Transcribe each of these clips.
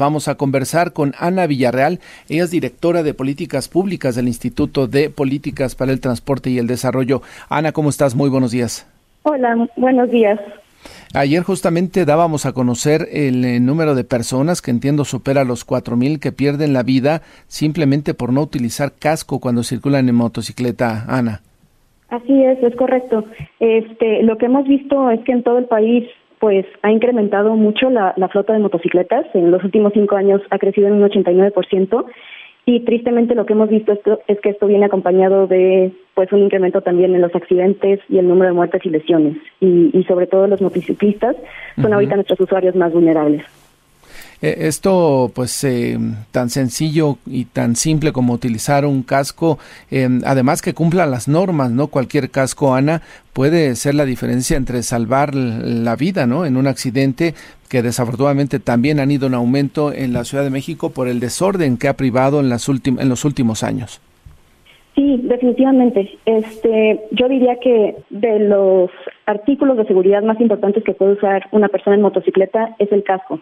Vamos a conversar con Ana Villarreal. Ella es directora de políticas públicas del Instituto de Políticas para el Transporte y el Desarrollo. Ana, ¿cómo estás? Muy buenos días. Hola, buenos días. Ayer justamente dábamos a conocer el, eh, número de personas que entiendo supera los cuatro mil que pierden la vida simplemente por no utilizar casco cuando circulan en motocicleta, Ana. Así es, es correcto. Este, lo que hemos visto es que en todo el país pues ha incrementado mucho la, la flota de motocicletas. En los últimos cinco años ha crecido en un 89% y tristemente lo que hemos visto es que esto viene acompañado de pues un incremento también en los accidentes y el número de muertes y lesiones. Y, y sobre todo los motociclistas son ahorita nuestros usuarios más vulnerables. Eh, esto, pues, eh, tan sencillo y tan simple como utilizar un casco, eh, además que cumpla las normas, ¿no? Cualquier casco, Ana, puede ser la diferencia entre salvar la vida, ¿no? En un accidente que desafortunadamente también han ido en aumento en la Ciudad de México por el desorden que ha privado en, las en los últimos años. Sí, definitivamente. Este, yo diría que de los artículos de seguridad más importantes que puede usar una persona en motocicleta es el casco.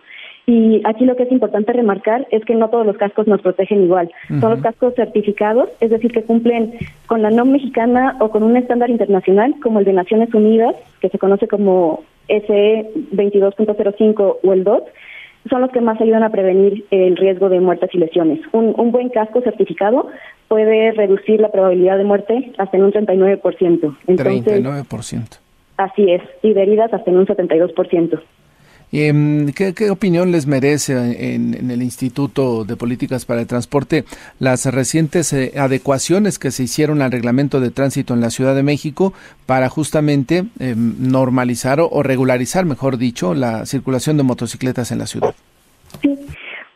Y aquí lo que es importante remarcar es que no todos los cascos nos protegen igual. Son los cascos certificados, es decir, que cumplen con la NOM mexicana o con un estándar internacional como el de Naciones Unidas, que se conoce como SE 22.05 o el DOT, son los que más ayudan a prevenir el riesgo de muertes y lesiones. Un, un buen casco certificado puede reducir la probabilidad de muerte hasta en un 39%. Entonces, 39%. Así es, y de heridas hasta en un 72%. Eh, ¿qué, ¿qué, opinión les merece en, el Instituto de Políticas para el Transporte las recientes eh, adecuaciones que se hicieron al reglamento de tránsito en la Ciudad de México para justamente eh, normalizar o, regularizar, mejor dicho, la circulación de motocicletas en la ciudad? Sí,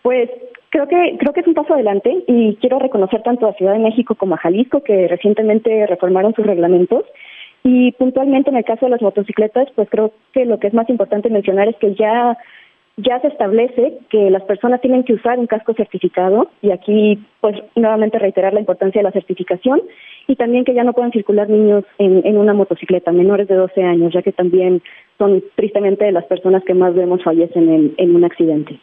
pues creo que creo que es un paso adelante y quiero reconocer tanto a Ciudad de México como a Jalisco que recientemente reformaron sus reglamentos y puntualmente en el caso de las motocicletas, pues creo que lo que es más importante mencionar es que ya ya se establece que las personas tienen que usar un casco certificado y aquí pues nuevamente reiterar la importancia de la certificación y también que ya no puedan circular niños en, en una motocicleta menores de 12 años, ya que también son tristemente las personas que más vemos fallecen en, en un accidente.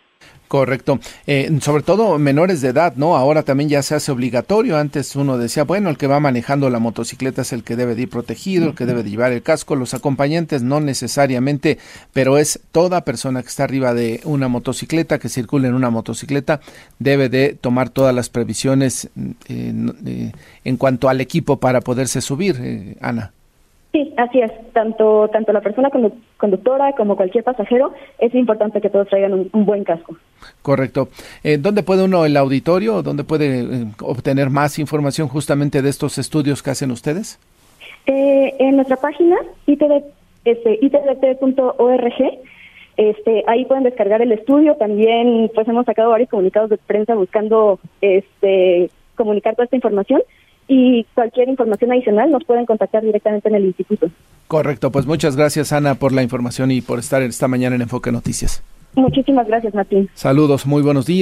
Correcto. Eh, sobre todo menores de edad, ¿no? Ahora también ya se hace obligatorio. Antes uno decía, bueno, el que va manejando la motocicleta es el que debe de ir protegido, el que debe de llevar el casco. Los acompañantes no necesariamente, pero es toda persona que está arriba de una motocicleta, que circula en una motocicleta, debe de tomar todas las previsiones eh, eh, en cuanto al equipo para poderse subir, eh, Ana. Sí, así es. Tanto, tanto la persona conductora como cualquier pasajero, es importante que todos traigan un, un buen casco. Correcto. Eh, ¿Dónde puede uno, el auditorio, dónde puede eh, obtener más información justamente de estos estudios que hacen ustedes? Eh, en nuestra página, itd, este, itdt.org, este, ahí pueden descargar el estudio. También pues hemos sacado varios comunicados de prensa buscando este, comunicar toda esta información y cualquier información adicional nos pueden contactar directamente en el instituto. Correcto, pues muchas gracias Ana por la información y por estar esta mañana en Enfoque Noticias. Muchísimas gracias, Martín. Saludos, muy buenos días.